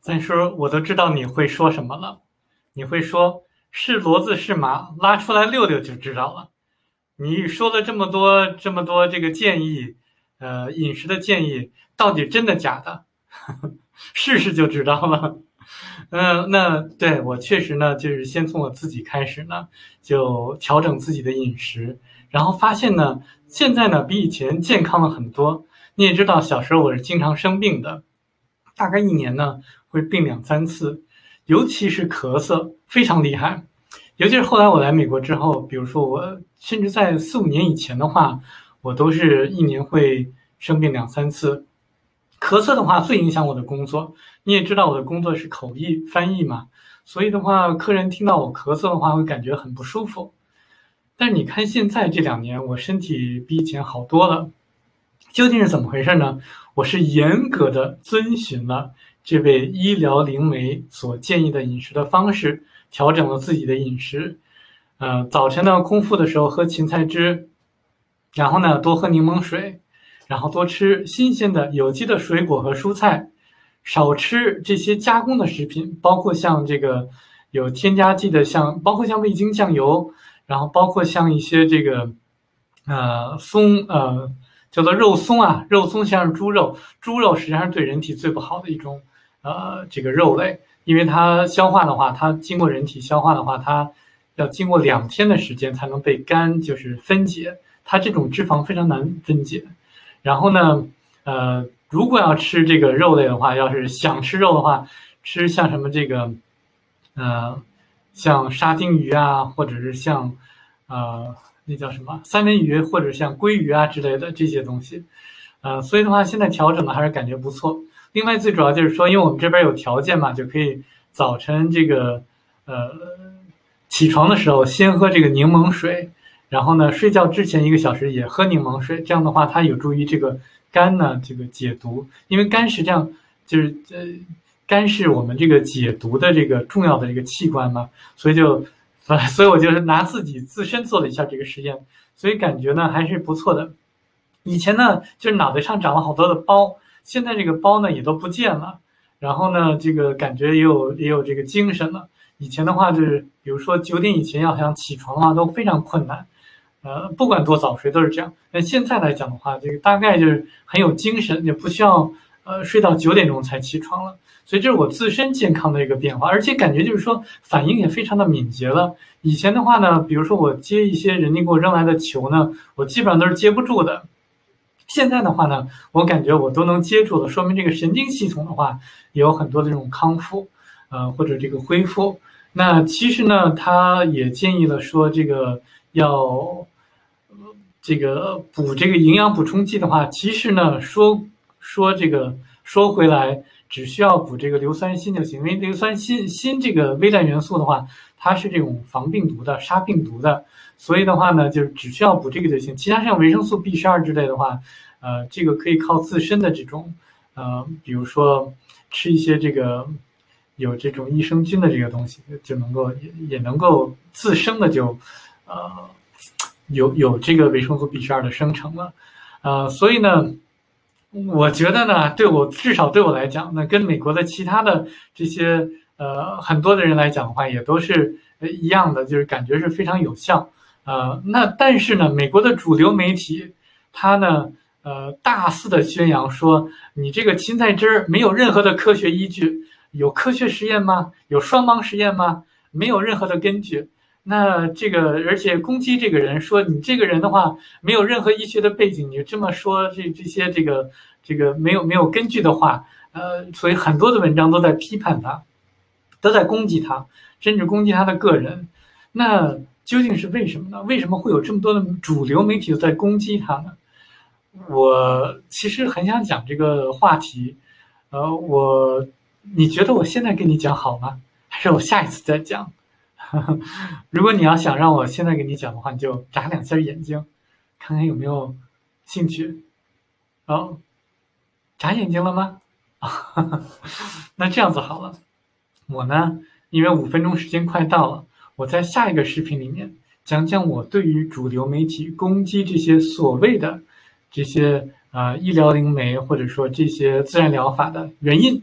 再说，我都知道你会说什么了。你会说是骡子是马，拉出来溜溜就知道了。你说了这么多这么多这个建议，呃，饮食的建议，到底真的假的？试试就知道了。嗯，那对我确实呢，就是先从我自己开始呢，就调整自己的饮食，然后发现呢，现在呢比以前健康了很多。你也知道，小时候我是经常生病的，大概一年呢会病两三次，尤其是咳嗽非常厉害。尤其是后来我来美国之后，比如说我甚至在四五年以前的话，我都是一年会生病两三次。咳嗽的话最影响我的工作，你也知道我的工作是口译翻译嘛，所以的话，客人听到我咳嗽的话会感觉很不舒服。但是你看现在这两年，我身体比以前好多了，究竟是怎么回事呢？我是严格的遵循了这位医疗灵媒所建议的饮食的方式，调整了自己的饮食。呃，早晨呢空腹的时候喝芹菜汁，然后呢多喝柠檬水。然后多吃新鲜的有机的水果和蔬菜，少吃这些加工的食品，包括像这个有添加剂的，像包括像味精酱油，然后包括像一些这个呃松呃叫做肉松啊，肉松像是猪肉，猪肉实际上是对人体最不好的一种呃这个肉类，因为它消化的话，它经过人体消化的话，它要经过两天的时间才能被肝就是分解，它这种脂肪非常难分解。然后呢，呃，如果要吃这个肉类的话，要是想吃肉的话，吃像什么这个，呃，像沙丁鱼啊，或者是像，呃，那叫什么三文鱼，或者像鲑鱼啊之类的这些东西，呃，所以的话，现在调整的还是感觉不错。另外，最主要就是说，因为我们这边有条件嘛，就可以早晨这个，呃，起床的时候先喝这个柠檬水。然后呢，睡觉之前一个小时也喝柠檬水，这样的话它有助于这个肝呢这个解毒，因为肝实际上就是呃，肝是我们这个解毒的这个重要的一个器官嘛，所以就，所以我就是拿自己自身做了一下这个实验，所以感觉呢还是不错的。以前呢就是脑袋上长了好多的包，现在这个包呢也都不见了，然后呢这个感觉也有也有这个精神了。以前的话就是，比如说九点以前要想起床的话都非常困难。呃，不管多早睡都是这样。那现在来讲的话，这个大概就是很有精神，也不需要呃睡到九点钟才起床了。所以这是我自身健康的一个变化，而且感觉就是说反应也非常的敏捷了。以前的话呢，比如说我接一些人家给我扔来的球呢，我基本上都是接不住的。现在的话呢，我感觉我都能接住了，说明这个神经系统的话也有很多的这种康复，呃或者这个恢复。那其实呢，他也建议了说这个。要这个补这个营养补充剂的话，其实呢，说说这个说回来，只需要补这个硫酸锌就行。因为硫酸锌锌这个微量元素的话，它是这种防病毒的、杀病毒的，所以的话呢，就是只需要补这个就行。其他像维生素 B 十二之类的话，呃，这个可以靠自身的这种呃，比如说吃一些这个有这种益生菌的这个东西，就能够也也能够自生的就。呃，有有这个维生素 B 十二的生成了，呃，所以呢，我觉得呢，对我至少对我来讲，那跟美国的其他的这些呃很多的人来讲的话，也都是一样的，就是感觉是非常有效。呃，那但是呢，美国的主流媒体，它呢，呃，大肆的宣扬说，你这个芹菜汁儿没有任何的科学依据，有科学实验吗？有双盲实验吗？没有任何的根据。那这个，而且攻击这个人说你这个人的话没有任何医学的背景，你这么说这这些这个这个没有没有根据的话，呃，所以很多的文章都在批判他，都在攻击他，甚至攻击他的个人。那究竟是为什么呢？为什么会有这么多的主流媒体都在攻击他呢？我其实很想讲这个话题，呃，我你觉得我现在跟你讲好吗？还是我下一次再讲？如果你要想让我现在给你讲的话，你就眨两下眼睛，看看有没有兴趣。哦，眨眼睛了吗？那这样子好了，我呢，因为五分钟时间快到了，我在下一个视频里面讲讲我对于主流媒体攻击这些所谓的这些啊医疗灵媒或者说这些自然疗法的原因。